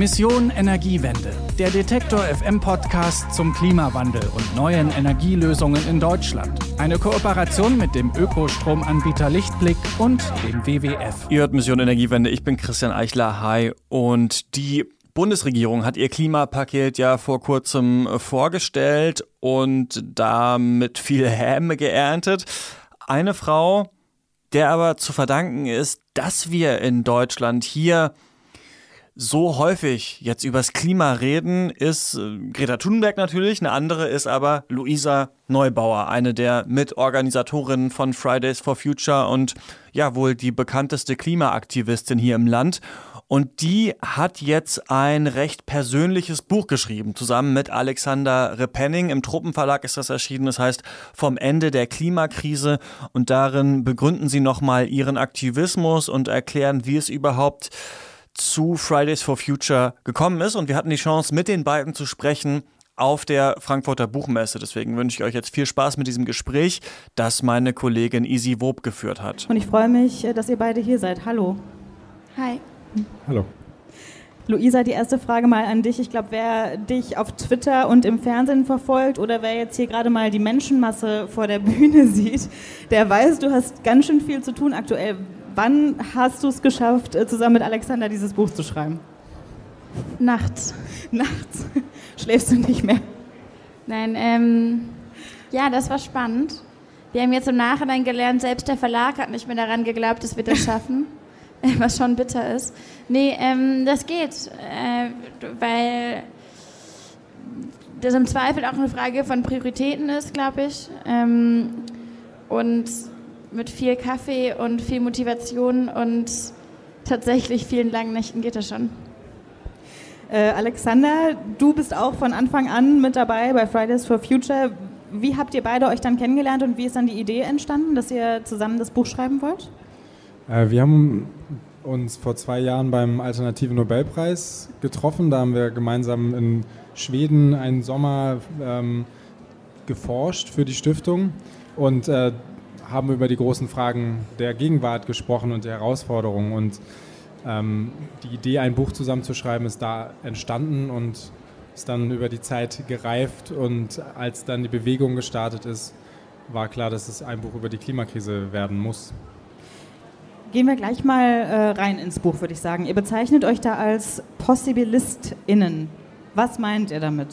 Mission Energiewende, der Detektor FM Podcast zum Klimawandel und neuen Energielösungen in Deutschland. Eine Kooperation mit dem Ökostromanbieter Lichtblick und dem WWF. Ihr hört Mission Energiewende, ich bin Christian Eichler. Hi. Und die Bundesregierung hat ihr Klimapaket ja vor kurzem vorgestellt und damit viel Häme geerntet. Eine Frau, der aber zu verdanken ist, dass wir in Deutschland hier so häufig jetzt übers Klima reden, ist äh, Greta Thunberg natürlich, eine andere ist aber Luisa Neubauer, eine der Mitorganisatorinnen von Fridays for Future und ja wohl die bekannteste Klimaaktivistin hier im Land. Und die hat jetzt ein recht persönliches Buch geschrieben, zusammen mit Alexander Repenning. Im Truppenverlag ist das erschienen. Das heißt, vom Ende der Klimakrise. Und darin begründen sie nochmal ihren Aktivismus und erklären, wie es überhaupt zu Fridays for Future gekommen ist. Und wir hatten die Chance, mit den beiden zu sprechen auf der Frankfurter Buchmesse. Deswegen wünsche ich euch jetzt viel Spaß mit diesem Gespräch, das meine Kollegin Isi Wob geführt hat. Und ich freue mich, dass ihr beide hier seid. Hallo. Hi. Hallo. Luisa, die erste Frage mal an dich. Ich glaube, wer dich auf Twitter und im Fernsehen verfolgt oder wer jetzt hier gerade mal die Menschenmasse vor der Bühne sieht, der weiß, du hast ganz schön viel zu tun aktuell. Wann hast du es geschafft, äh, zusammen mit Alexander dieses Buch zu schreiben? Nachts. Nachts? Schläfst du nicht mehr? Nein, ähm, ja, das war spannend. Wir haben jetzt im Nachhinein gelernt, selbst der Verlag hat nicht mehr daran geglaubt, dass wir das schaffen. was schon bitter ist. Nee, ähm, das geht, äh, weil das im Zweifel auch eine Frage von Prioritäten ist, glaube ich. Ähm, und mit viel Kaffee und viel Motivation und tatsächlich vielen langen Nächten geht das schon. Äh, Alexander, du bist auch von Anfang an mit dabei bei Fridays for Future. Wie habt ihr beide euch dann kennengelernt und wie ist dann die Idee entstanden, dass ihr zusammen das Buch schreiben wollt? Äh, wir haben uns vor zwei Jahren beim Alternativen Nobelpreis getroffen. Da haben wir gemeinsam in Schweden einen Sommer ähm, geforscht für die Stiftung und äh, haben über die großen Fragen der Gegenwart gesprochen und der Herausforderungen. Und ähm, die Idee, ein Buch zusammenzuschreiben, ist da entstanden und ist dann über die Zeit gereift. Und als dann die Bewegung gestartet ist, war klar, dass es ein Buch über die Klimakrise werden muss. Gehen wir gleich mal äh, rein ins Buch, würde ich sagen. Ihr bezeichnet euch da als PossibilistInnen. Was meint ihr damit?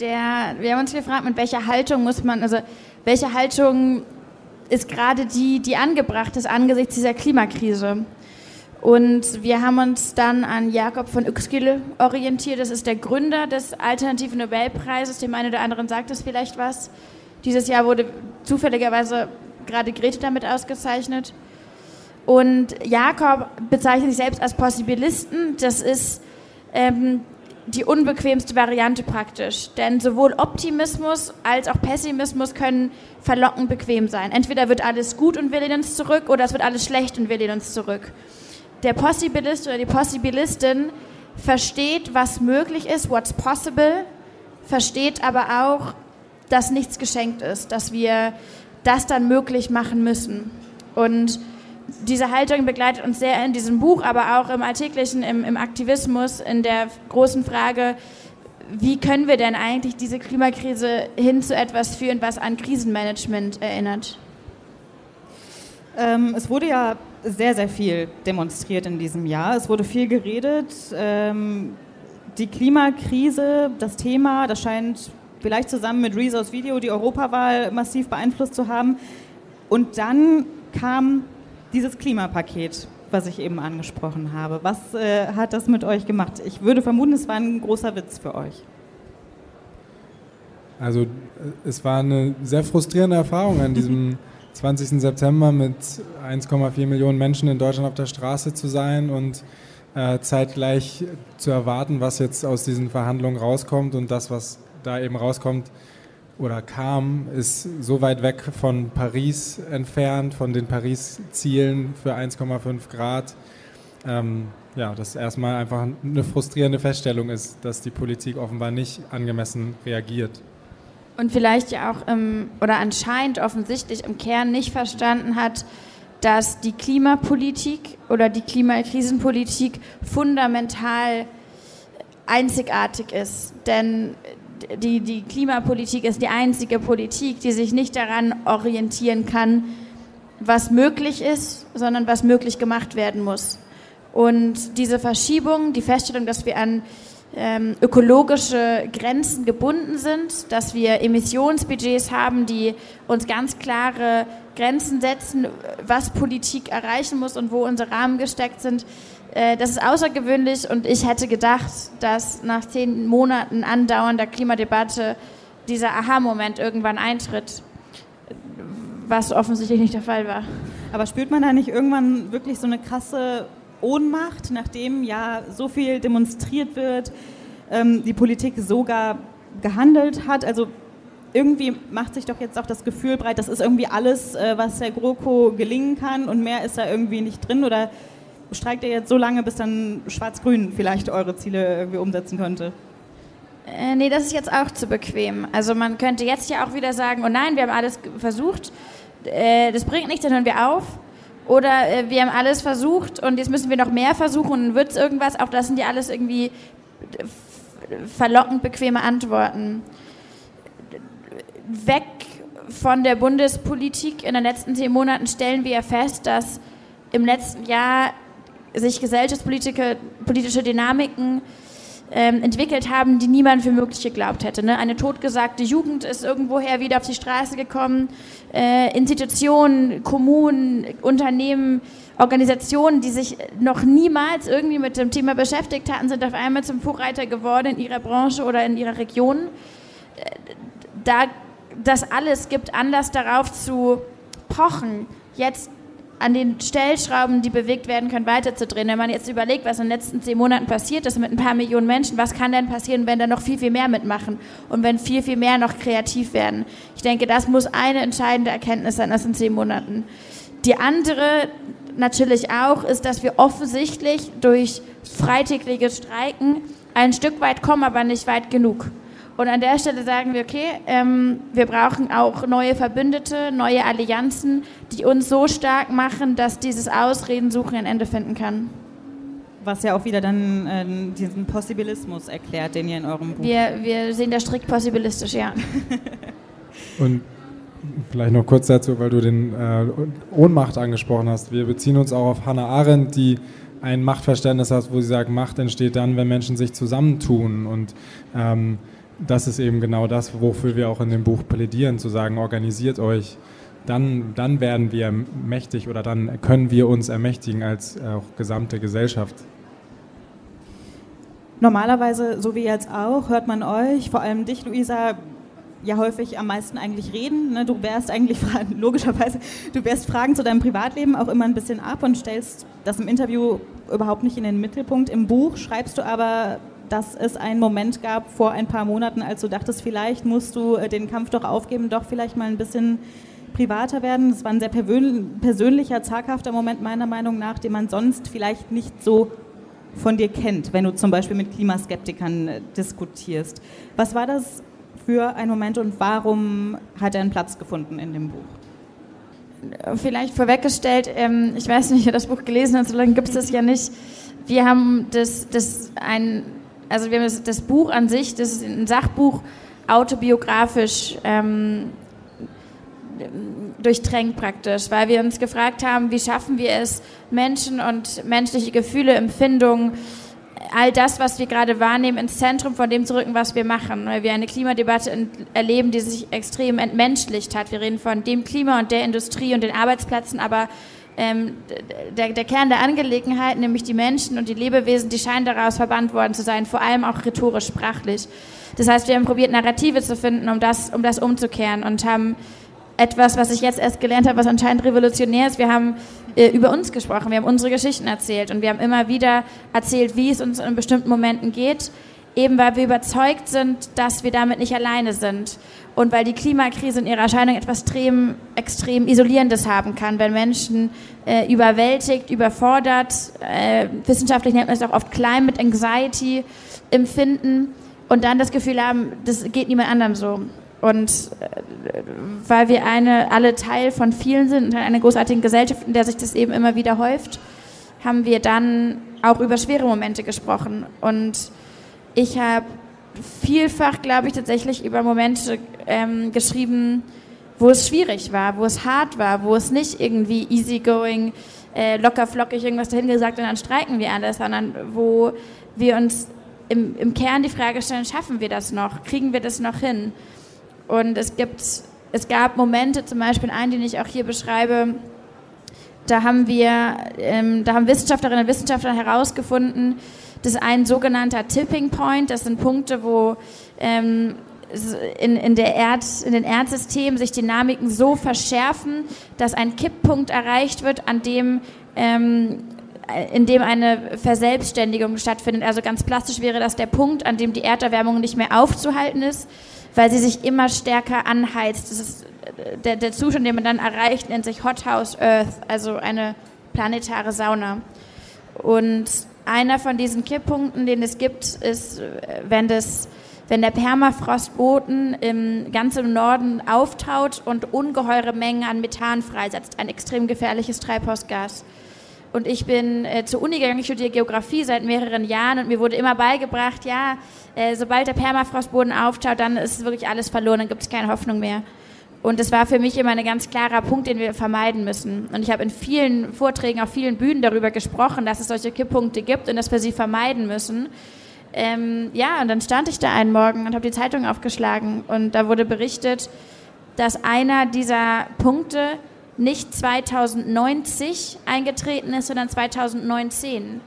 Der, wir haben uns gefragt, mit welcher Haltung muss man, also welche Haltung ist gerade die, die angebracht ist angesichts dieser Klimakrise? Und wir haben uns dann an Jakob von Uexküll orientiert. Das ist der Gründer des Alternativen Nobelpreises. Dem einen oder anderen sagt es vielleicht was. Dieses Jahr wurde zufälligerweise gerade Grete damit ausgezeichnet. Und Jakob bezeichnet sich selbst als Possibilisten. Das ist ähm, die unbequemste Variante praktisch. Denn sowohl Optimismus als auch Pessimismus können verlockend bequem sein. Entweder wird alles gut und wir lehnen uns zurück oder es wird alles schlecht und wir lehnen uns zurück. Der Possibilist oder die Possibilistin versteht, was möglich ist, what's possible, versteht aber auch, dass nichts geschenkt ist, dass wir das dann möglich machen müssen. Und diese Haltung begleitet uns sehr in diesem Buch, aber auch im alltäglichen, im, im Aktivismus, in der großen Frage, wie können wir denn eigentlich diese Klimakrise hin zu etwas führen, was an Krisenmanagement erinnert? Ähm, es wurde ja sehr, sehr viel demonstriert in diesem Jahr. Es wurde viel geredet. Ähm, die Klimakrise, das Thema, das scheint vielleicht zusammen mit Rezos Video die Europawahl massiv beeinflusst zu haben. Und dann kam dieses Klimapaket, was ich eben angesprochen habe. Was äh, hat das mit euch gemacht? Ich würde vermuten, es war ein großer Witz für euch. Also äh, es war eine sehr frustrierende Erfahrung an diesem 20. September mit 1,4 Millionen Menschen in Deutschland auf der Straße zu sein und äh, zeitgleich zu erwarten, was jetzt aus diesen Verhandlungen rauskommt und das, was da eben rauskommt, oder kam, ist so weit weg von Paris entfernt, von den Paris-Zielen für 1,5 Grad. Ähm, ja, das erstmal einfach eine frustrierende Feststellung ist, dass die Politik offenbar nicht angemessen reagiert. Und vielleicht ja auch, im, oder anscheinend offensichtlich im Kern nicht verstanden hat, dass die Klimapolitik oder die Klimakrisenpolitik fundamental einzigartig ist. Denn die, die Klimapolitik ist die einzige Politik, die sich nicht daran orientieren kann, was möglich ist, sondern was möglich gemacht werden muss. Und diese Verschiebung, die Feststellung, dass wir an ähm, ökologische Grenzen gebunden sind, dass wir Emissionsbudgets haben, die uns ganz klare Grenzen setzen, was Politik erreichen muss und wo unsere Rahmen gesteckt sind. Äh, das ist außergewöhnlich und ich hätte gedacht, dass nach zehn Monaten andauernder Klimadebatte dieser Aha-Moment irgendwann eintritt, was offensichtlich nicht der Fall war. Aber spürt man da nicht irgendwann wirklich so eine krasse Ohnmacht, nachdem ja so viel demonstriert wird, ähm, die Politik sogar gehandelt hat? Also irgendwie macht sich doch jetzt auch das Gefühl breit, das ist irgendwie alles, äh, was der GroKo gelingen kann und mehr ist da irgendwie nicht drin oder streikt ihr jetzt so lange, bis dann Schwarz-Grün vielleicht eure Ziele irgendwie umsetzen könnte? Äh, nee, das ist jetzt auch zu bequem. Also man könnte jetzt ja auch wieder sagen, oh nein, wir haben alles versucht, äh, das bringt nichts, dann hören wir auf. Oder äh, wir haben alles versucht und jetzt müssen wir noch mehr versuchen und dann wird es irgendwas. Auch das sind ja alles irgendwie verlockend bequeme Antworten. Weg von der Bundespolitik in den letzten zehn Monaten stellen wir ja fest, dass im letzten Jahr sich gesellschaftspolitische Dynamiken ähm, entwickelt haben, die niemand für möglich geglaubt hätte. Ne? Eine totgesagte Jugend ist irgendwoher wieder auf die Straße gekommen. Äh, Institutionen, Kommunen, Unternehmen, Organisationen, die sich noch niemals irgendwie mit dem Thema beschäftigt hatten, sind auf einmal zum Vorreiter geworden in ihrer Branche oder in ihrer Region. Äh, da, das alles gibt Anlass darauf zu pochen, jetzt an den Stellschrauben, die bewegt werden können, weiterzudrehen. Wenn man jetzt überlegt, was in den letzten zehn Monaten passiert ist mit ein paar Millionen Menschen, was kann denn passieren, wenn da noch viel, viel mehr mitmachen und wenn viel, viel mehr noch kreativ werden? Ich denke, das muss eine entscheidende Erkenntnis sein aus den zehn Monaten. Die andere natürlich auch ist, dass wir offensichtlich durch freitägliche Streiken ein Stück weit kommen, aber nicht weit genug. Und an der Stelle sagen wir, okay, ähm, wir brauchen auch neue Verbündete, neue Allianzen, die uns so stark machen, dass dieses Ausredensuchen ein Ende finden kann. Was ja auch wieder dann äh, diesen Possibilismus erklärt, den ihr in eurem Buch... Wir, wir sehen das strikt possibilistisch, ja. Und vielleicht noch kurz dazu, weil du den äh, Ohnmacht angesprochen hast. Wir beziehen uns auch auf Hannah Arendt, die ein Machtverständnis hat, wo sie sagt, Macht entsteht dann, wenn Menschen sich zusammentun und ähm, das ist eben genau das, wofür wir auch in dem Buch plädieren, zu sagen, organisiert euch, dann, dann werden wir mächtig oder dann können wir uns ermächtigen als auch gesamte Gesellschaft. Normalerweise, so wie jetzt auch, hört man euch, vor allem dich, Luisa, ja häufig am meisten eigentlich reden. Ne? Du wärst eigentlich, logischerweise, du wärst Fragen zu deinem Privatleben auch immer ein bisschen ab und stellst das im Interview überhaupt nicht in den Mittelpunkt. Im Buch schreibst du aber dass es einen Moment gab vor ein paar Monaten, als du dachtest, vielleicht musst du äh, den Kampf doch aufgeben, doch vielleicht mal ein bisschen privater werden. Es war ein sehr persönlicher, zaghafter Moment meiner Meinung nach, den man sonst vielleicht nicht so von dir kennt, wenn du zum Beispiel mit Klimaskeptikern äh, diskutierst. Was war das für ein Moment und warum hat er einen Platz gefunden in dem Buch? Vielleicht vorweggestellt, ähm, ich weiß nicht, wer das Buch gelesen hat, so lange gibt es das ja nicht. Wir haben das, das ein also wir haben das, das, Buch an sich, das ist ein Sachbuch, autobiografisch ähm, durchtränkt praktisch, weil wir uns gefragt haben, wie schaffen wir es, Menschen und menschliche Gefühle, Empfindungen, all das, was wir gerade wahrnehmen, ins Zentrum von dem zu rücken, was wir machen. Weil wir eine Klimadebatte erleben, die sich extrem entmenschlicht hat. Wir reden von dem Klima und der Industrie und den Arbeitsplätzen, aber ähm, der, der, Kern der Angelegenheit, nämlich die Menschen und die Lebewesen, die scheinen daraus verbannt worden zu sein, vor allem auch rhetorisch, sprachlich. Das heißt, wir haben probiert, Narrative zu finden, um das, um das umzukehren und haben etwas, was ich jetzt erst gelernt habe, was anscheinend revolutionär ist. Wir haben äh, über uns gesprochen, wir haben unsere Geschichten erzählt und wir haben immer wieder erzählt, wie es uns in bestimmten Momenten geht, eben weil wir überzeugt sind, dass wir damit nicht alleine sind und weil die Klimakrise in ihrer Erscheinung etwas extrem, extrem Isolierendes haben kann, wenn Menschen äh, überwältigt, überfordert, äh, wissenschaftlich nennt man es auch oft mit Anxiety empfinden und dann das Gefühl haben, das geht niemand anderem so. Und äh, weil wir eine, alle Teil von vielen sind und einer großartigen Gesellschaft, in der sich das eben immer wieder häuft, haben wir dann auch über schwere Momente gesprochen. Und ich habe vielfach, glaube ich, tatsächlich über Momente ähm, geschrieben, wo es schwierig war, wo es hart war, wo es nicht irgendwie easygoing, äh, locker flockig irgendwas dahin gesagt und dann streiken wir alles, sondern wo wir uns im, im Kern die Frage stellen, schaffen wir das noch? Kriegen wir das noch hin? Und es gibt, es gab Momente, zum Beispiel einen, den ich auch hier beschreibe, da haben wir, ähm, da haben Wissenschaftlerinnen und Wissenschaftler herausgefunden, dass ein sogenannter Tipping Point, das sind Punkte, wo ähm, in, in, der Erd, in den Erdsystemen sich Dynamiken so verschärfen, dass ein Kipppunkt erreicht wird, an dem ähm, in dem eine Verselbstständigung stattfindet. Also ganz plastisch wäre das der Punkt, an dem die Erderwärmung nicht mehr aufzuhalten ist, weil sie sich immer stärker anheizt. Das ist äh, der, der Zustand, den man dann erreicht, nennt sich Hothouse Earth, also eine planetare Sauna. Und einer von diesen Kipppunkten, den es gibt, ist, äh, wenn, das, wenn der Permafrostboden im ganzen Norden auftaut und ungeheure Mengen an Methan freisetzt, ein extrem gefährliches Treibhausgas. Und ich bin äh, zur Uni gegangen, ich studiere Geografie seit mehreren Jahren und mir wurde immer beigebracht, ja, äh, sobald der Permafrostboden auftaut, dann ist wirklich alles verloren, dann gibt es keine Hoffnung mehr. Und das war für mich immer ein ganz klarer Punkt, den wir vermeiden müssen. Und ich habe in vielen Vorträgen, auf vielen Bühnen darüber gesprochen, dass es solche Kipppunkte gibt und dass wir sie vermeiden müssen. Ähm, ja, und dann stand ich da einen Morgen und habe die Zeitung aufgeschlagen und da wurde berichtet, dass einer dieser Punkte nicht 2090 eingetreten ist, sondern 2019.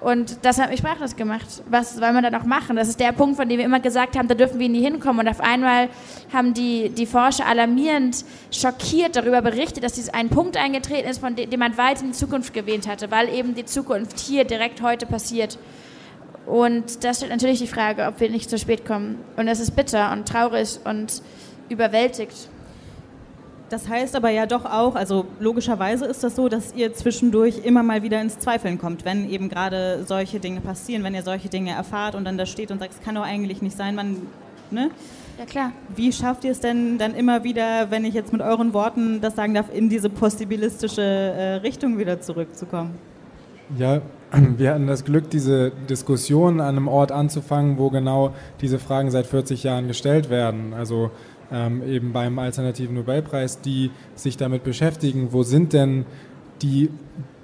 Und das hat mich sprachlos gemacht. Was soll man da noch machen? Das ist der Punkt, von dem wir immer gesagt haben, da dürfen wir nie hinkommen. Und auf einmal haben die, die Forscher alarmierend schockiert darüber berichtet, dass dieser ein Punkt eingetreten ist, von dem, man weit in die Zukunft gewähnt hatte, weil eben die Zukunft hier direkt heute passiert. Und das stellt natürlich die Frage, ob wir nicht zu spät kommen. Und es ist bitter und traurig und überwältigt. Das heißt aber ja doch auch, also logischerweise ist das so, dass ihr zwischendurch immer mal wieder ins Zweifeln kommt, wenn eben gerade solche Dinge passieren, wenn ihr solche Dinge erfahrt und dann da steht und sagt, es kann doch eigentlich nicht sein, man, ne? Ja, klar. Wie schafft ihr es denn dann immer wieder, wenn ich jetzt mit euren Worten das sagen darf, in diese possibilistische äh, Richtung wieder zurückzukommen? Ja, wir hatten das Glück, diese Diskussion an einem Ort anzufangen, wo genau diese Fragen seit 40 Jahren gestellt werden. Also ähm, eben beim Alternativen Nobelpreis, die sich damit beschäftigen, wo sind denn die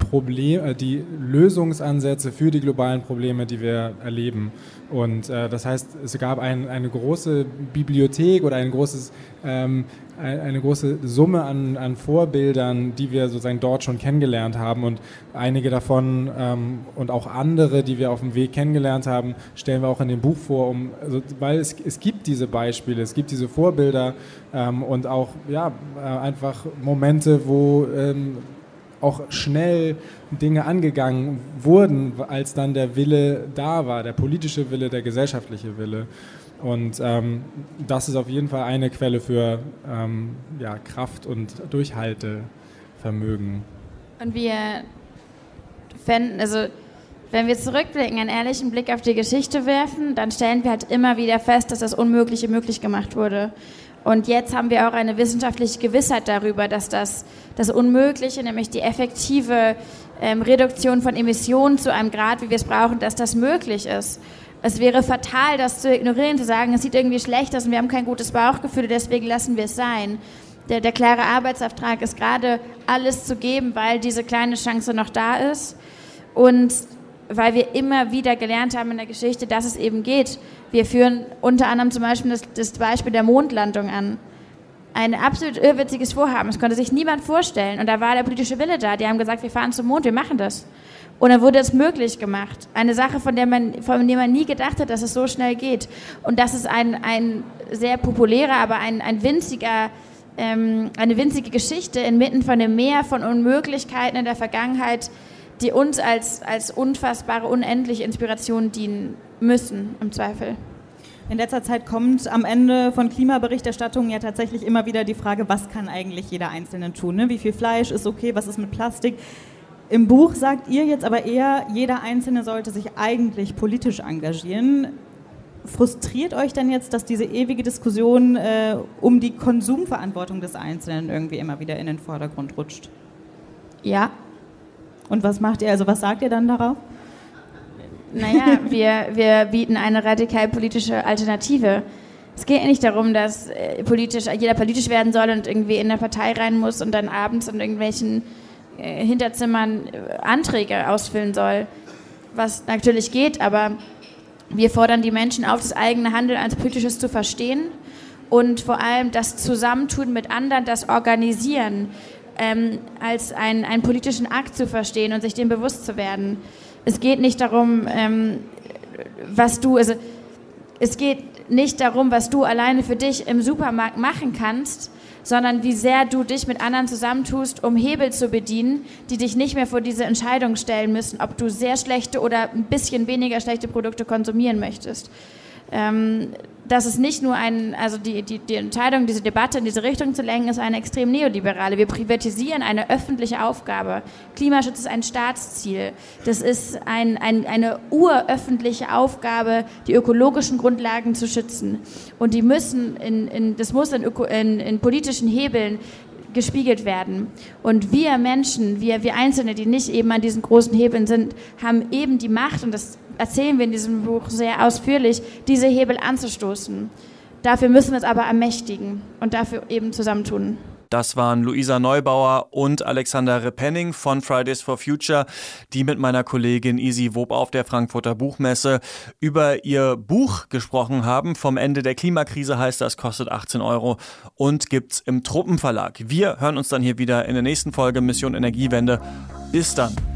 Probleme, äh, die Lösungsansätze für die globalen Probleme, die wir erleben. Und äh, das heißt, es gab ein, eine große Bibliothek oder ein großes ähm, eine große Summe an, an Vorbildern, die wir sozusagen dort schon kennengelernt haben. Und einige davon ähm, und auch andere, die wir auf dem Weg kennengelernt haben, stellen wir auch in dem Buch vor, um, also, weil es, es gibt diese Beispiele, es gibt diese Vorbilder ähm, und auch ja, äh, einfach Momente, wo ähm, auch schnell Dinge angegangen wurden, als dann der Wille da war, der politische Wille, der gesellschaftliche Wille. Und ähm, das ist auf jeden Fall eine Quelle für ähm, ja, Kraft und Durchhaltevermögen. Und wir fänden, also wenn wir zurückblicken, einen ehrlichen Blick auf die Geschichte werfen, dann stellen wir halt immer wieder fest, dass das Unmögliche möglich gemacht wurde. Und jetzt haben wir auch eine wissenschaftliche Gewissheit darüber, dass das, das Unmögliche, nämlich die effektive ähm, Reduktion von Emissionen zu einem Grad, wie wir es brauchen, dass das möglich ist. Es wäre fatal, das zu ignorieren, zu sagen, es sieht irgendwie schlecht aus und wir haben kein gutes Bauchgefühl, deswegen lassen wir es sein. Der, der klare Arbeitsauftrag ist gerade, alles zu geben, weil diese kleine Chance noch da ist und weil wir immer wieder gelernt haben in der Geschichte, dass es eben geht. Wir führen unter anderem zum Beispiel das, das Beispiel der Mondlandung an. Ein absolut irrwitziges Vorhaben. Das konnte sich niemand vorstellen. Und da war der politische Wille da. Die haben gesagt, wir fahren zum Mond, wir machen das. Und dann wurde es möglich gemacht. Eine Sache, von der man, von der man nie gedacht hat, dass es so schnell geht. Und das ist ein, ein sehr populärer, aber ein, ein winziger, ähm, eine winzige Geschichte inmitten von dem Meer von Unmöglichkeiten in der Vergangenheit, die uns als, als unfassbare, unendliche Inspiration dienen müssen, im Zweifel. In letzter Zeit kommt am Ende von Klimaberichterstattungen ja tatsächlich immer wieder die Frage, was kann eigentlich jeder Einzelne tun? Ne? Wie viel Fleisch ist okay, was ist mit Plastik? Im Buch sagt ihr jetzt aber eher, jeder Einzelne sollte sich eigentlich politisch engagieren. frustriert euch denn jetzt, dass diese ewige Diskussion äh, um die Konsumverantwortung des Einzelnen irgendwie immer wieder in den Vordergrund rutscht? Ja. Und was macht ihr, also was sagt ihr dann darauf? Naja, wir, wir bieten eine radikal politische Alternative. Es geht nicht darum, dass äh, politisch, jeder politisch werden soll und irgendwie in der Partei rein muss und dann abends in irgendwelchen äh, Hinterzimmern äh, Anträge ausfüllen soll, was natürlich geht, aber wir fordern die Menschen auf, das eigene Handeln als politisches zu verstehen und vor allem das Zusammentun mit anderen, das Organisieren ähm, als ein, einen politischen Akt zu verstehen und sich dem bewusst zu werden. Es geht nicht darum, ähm, was du, also es geht nicht darum, was du alleine für dich im Supermarkt machen kannst, sondern wie sehr du dich mit anderen zusammentust, um Hebel zu bedienen, die dich nicht mehr vor diese Entscheidung stellen müssen, ob du sehr schlechte oder ein bisschen weniger schlechte Produkte konsumieren möchtest. Ähm, das ist nicht nur ein, also die, die, die Entscheidung, diese Debatte in diese Richtung zu lenken, ist eine extrem neoliberale. Wir privatisieren eine öffentliche Aufgabe. Klimaschutz ist ein Staatsziel. Das ist ein, ein, eine uröffentliche Aufgabe, die ökologischen Grundlagen zu schützen. Und die müssen in, in, das muss in, in, in politischen Hebeln gespiegelt werden. Und wir Menschen, wir, wir Einzelne, die nicht eben an diesen großen Hebeln sind, haben eben die Macht, und das erzählen wir in diesem Buch sehr ausführlich, diese Hebel anzustoßen. Dafür müssen wir es aber ermächtigen und dafür eben zusammentun. Das waren Luisa Neubauer und Alexander Repenning von Fridays for Future, die mit meiner Kollegin Isi Wob auf der Frankfurter Buchmesse über ihr Buch gesprochen haben. Vom Ende der Klimakrise heißt das, kostet 18 Euro und gibt's im Truppenverlag. Wir hören uns dann hier wieder in der nächsten Folge Mission Energiewende. Bis dann.